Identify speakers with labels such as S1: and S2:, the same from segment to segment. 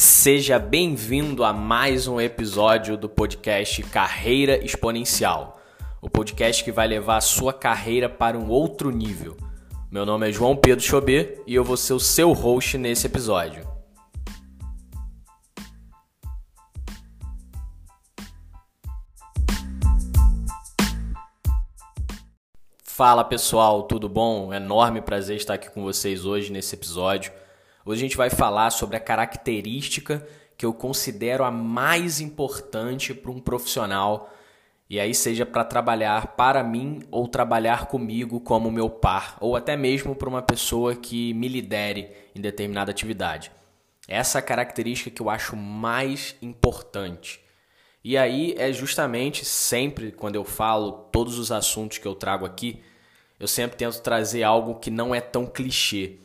S1: Seja bem-vindo a mais um episódio do podcast Carreira Exponencial, o podcast que vai levar a sua carreira para um outro nível. Meu nome é João Pedro Chobê e eu vou ser o seu host nesse episódio. Fala pessoal, tudo bom? Enorme prazer estar aqui com vocês hoje nesse episódio. Hoje a gente vai falar sobre a característica que eu considero a mais importante para um profissional, e aí seja para trabalhar para mim ou trabalhar comigo como meu par, ou até mesmo para uma pessoa que me lidere em determinada atividade. Essa característica que eu acho mais importante. E aí é justamente sempre quando eu falo todos os assuntos que eu trago aqui, eu sempre tento trazer algo que não é tão clichê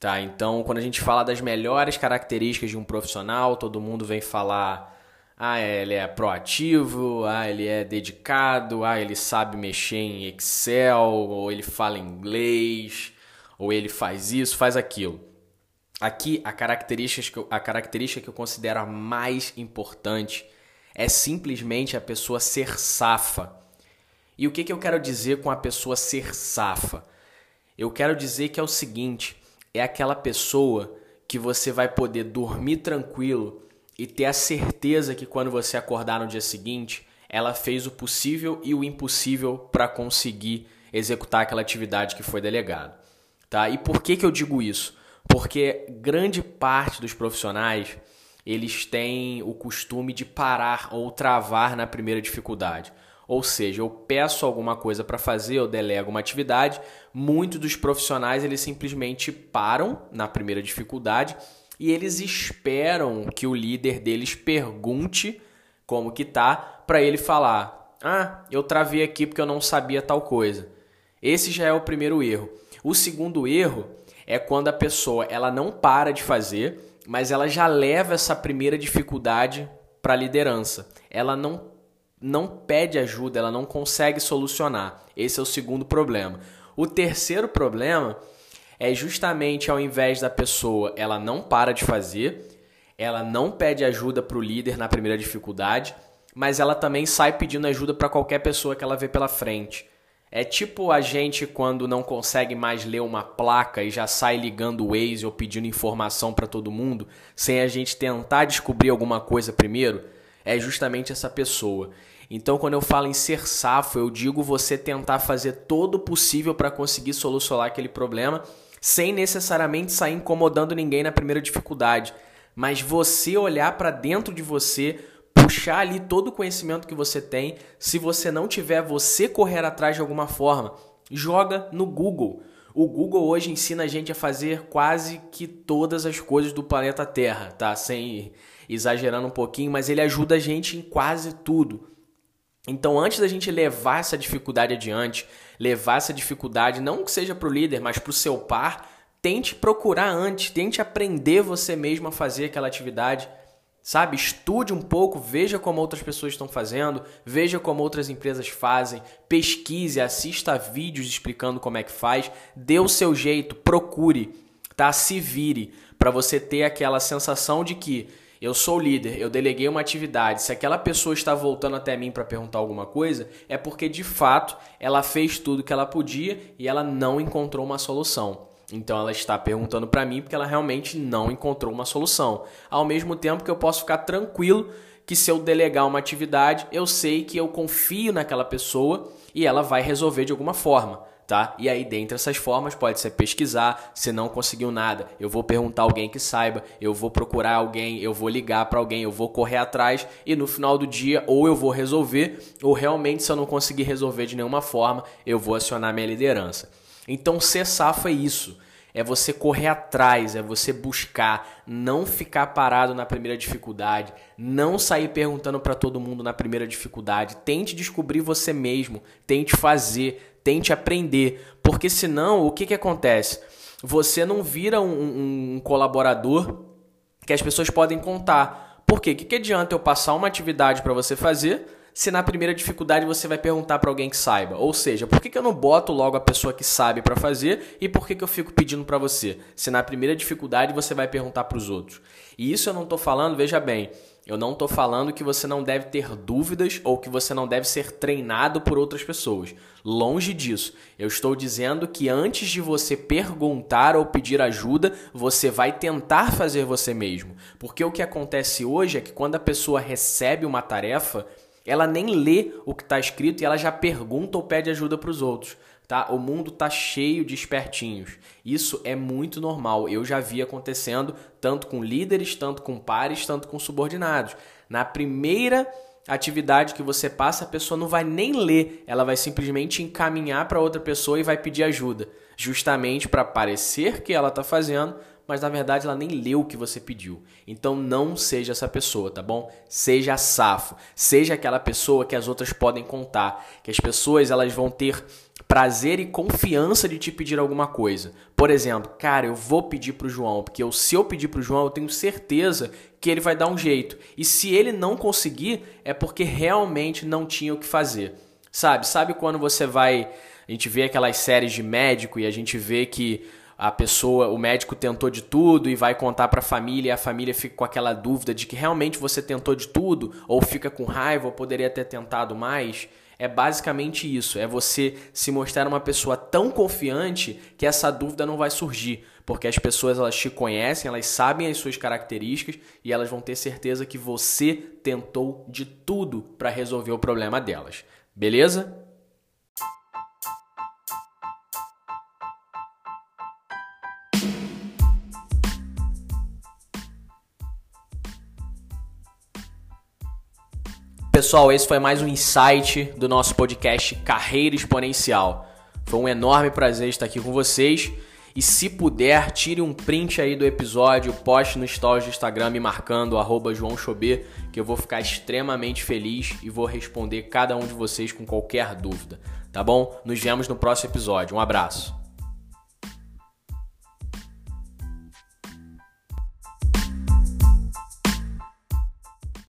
S1: Tá, então quando a gente fala das melhores características de um profissional, todo mundo vem falar: ah, ele é proativo, ah, ele é dedicado, ah, ele sabe mexer em Excel, ou ele fala inglês, ou ele faz isso, faz aquilo. Aqui a característica que eu, a característica que eu considero a mais importante é simplesmente a pessoa ser safa. E o que, que eu quero dizer com a pessoa ser safa? Eu quero dizer que é o seguinte é aquela pessoa que você vai poder dormir tranquilo e ter a certeza que quando você acordar no dia seguinte, ela fez o possível e o impossível para conseguir executar aquela atividade que foi delegada. Tá? E por que, que eu digo isso? Porque grande parte dos profissionais eles têm o costume de parar ou travar na primeira dificuldade. Ou seja, eu peço alguma coisa para fazer, eu delego uma atividade, muitos dos profissionais eles simplesmente param na primeira dificuldade e eles esperam que o líder deles pergunte como que tá para ele falar: "Ah, eu travei aqui porque eu não sabia tal coisa". Esse já é o primeiro erro. O segundo erro é quando a pessoa ela não para de fazer, mas ela já leva essa primeira dificuldade para a liderança. Ela não não pede ajuda, ela não consegue solucionar. Esse é o segundo problema. O terceiro problema é justamente ao invés da pessoa, ela não para de fazer, ela não pede ajuda para o líder na primeira dificuldade, mas ela também sai pedindo ajuda para qualquer pessoa que ela vê pela frente. É tipo a gente quando não consegue mais ler uma placa e já sai ligando o Waze ou pedindo informação para todo mundo, sem a gente tentar descobrir alguma coisa primeiro é justamente essa pessoa. Então, quando eu falo em ser safo, eu digo você tentar fazer todo o possível para conseguir solucionar aquele problema sem necessariamente sair incomodando ninguém na primeira dificuldade, mas você olhar para dentro de você, puxar ali todo o conhecimento que você tem. Se você não tiver, você correr atrás de alguma forma. Joga no Google. O Google hoje ensina a gente a fazer quase que todas as coisas do planeta Terra, tá? Sem exagerando um pouquinho, mas ele ajuda a gente em quase tudo. Então, antes da gente levar essa dificuldade adiante, levar essa dificuldade não que seja para o líder, mas para o seu par, tente procurar antes, tente aprender você mesmo a fazer aquela atividade. Sabe, estude um pouco, veja como outras pessoas estão fazendo, veja como outras empresas fazem, pesquise, assista vídeos explicando como é que faz, dê o seu jeito, procure, tá? Se vire para você ter aquela sensação de que eu sou líder, eu deleguei uma atividade. Se aquela pessoa está voltando até mim para perguntar alguma coisa, é porque de fato ela fez tudo que ela podia e ela não encontrou uma solução. Então ela está perguntando para mim porque ela realmente não encontrou uma solução. Ao mesmo tempo que eu posso ficar tranquilo que se eu delegar uma atividade, eu sei que eu confio naquela pessoa e ela vai resolver de alguma forma tá? E aí, dentre essas formas, pode ser pesquisar, se não conseguiu nada, eu vou perguntar alguém que saiba, eu vou procurar alguém, eu vou ligar para alguém, eu vou correr atrás e no final do dia ou eu vou resolver, ou realmente se eu não conseguir resolver de nenhuma forma, eu vou acionar minha liderança. Então, ser safo é isso. É você correr atrás, é você buscar, não ficar parado na primeira dificuldade, não sair perguntando para todo mundo na primeira dificuldade. Tente descobrir você mesmo, tente fazer, tente aprender, porque senão o que, que acontece? Você não vira um, um colaborador que as pessoas podem contar. Por quê? O que, que adianta eu passar uma atividade para você fazer se na primeira dificuldade você vai perguntar para alguém que saiba? Ou seja, por que, que eu não boto logo a pessoa que sabe para fazer e por que, que eu fico pedindo para você? Se na primeira dificuldade você vai perguntar para os outros. E isso eu não estou falando, veja bem, eu não estou falando que você não deve ter dúvidas ou que você não deve ser treinado por outras pessoas. Longe disso. Eu estou dizendo que antes de você perguntar ou pedir ajuda, você vai tentar fazer você mesmo. Porque o que acontece hoje é que quando a pessoa recebe uma tarefa, ela nem lê o que está escrito e ela já pergunta ou pede ajuda para os outros. Tá? O mundo tá cheio de espertinhos. Isso é muito normal. Eu já vi acontecendo tanto com líderes, tanto com pares, tanto com subordinados. Na primeira atividade que você passa, a pessoa não vai nem ler, ela vai simplesmente encaminhar para outra pessoa e vai pedir ajuda, justamente para parecer que ela está fazendo, mas na verdade ela nem leu o que você pediu. Então não seja essa pessoa, tá bom? Seja safo, seja aquela pessoa que as outras podem contar, que as pessoas elas vão ter prazer e confiança de te pedir alguma coisa. Por exemplo, cara, eu vou pedir pro João, porque eu, se eu pedir pro João, eu tenho certeza que ele vai dar um jeito. E se ele não conseguir, é porque realmente não tinha o que fazer. Sabe? Sabe quando você vai, a gente vê aquelas séries de médico e a gente vê que a pessoa, o médico tentou de tudo e vai contar para a família e a família fica com aquela dúvida de que realmente você tentou de tudo ou fica com raiva ou poderia ter tentado mais. É basicamente isso, é você se mostrar uma pessoa tão confiante que essa dúvida não vai surgir, porque as pessoas elas te conhecem, elas sabem as suas características e elas vão ter certeza que você tentou de tudo para resolver o problema delas. Beleza? Pessoal, esse foi mais um insight do nosso podcast Carreira Exponencial. Foi um enorme prazer estar aqui com vocês. E se puder, tire um print aí do episódio, poste no stories do Instagram me marcando arroba João Chobê, que eu vou ficar extremamente feliz e vou responder cada um de vocês com qualquer dúvida, tá bom? Nos vemos no próximo episódio. Um abraço.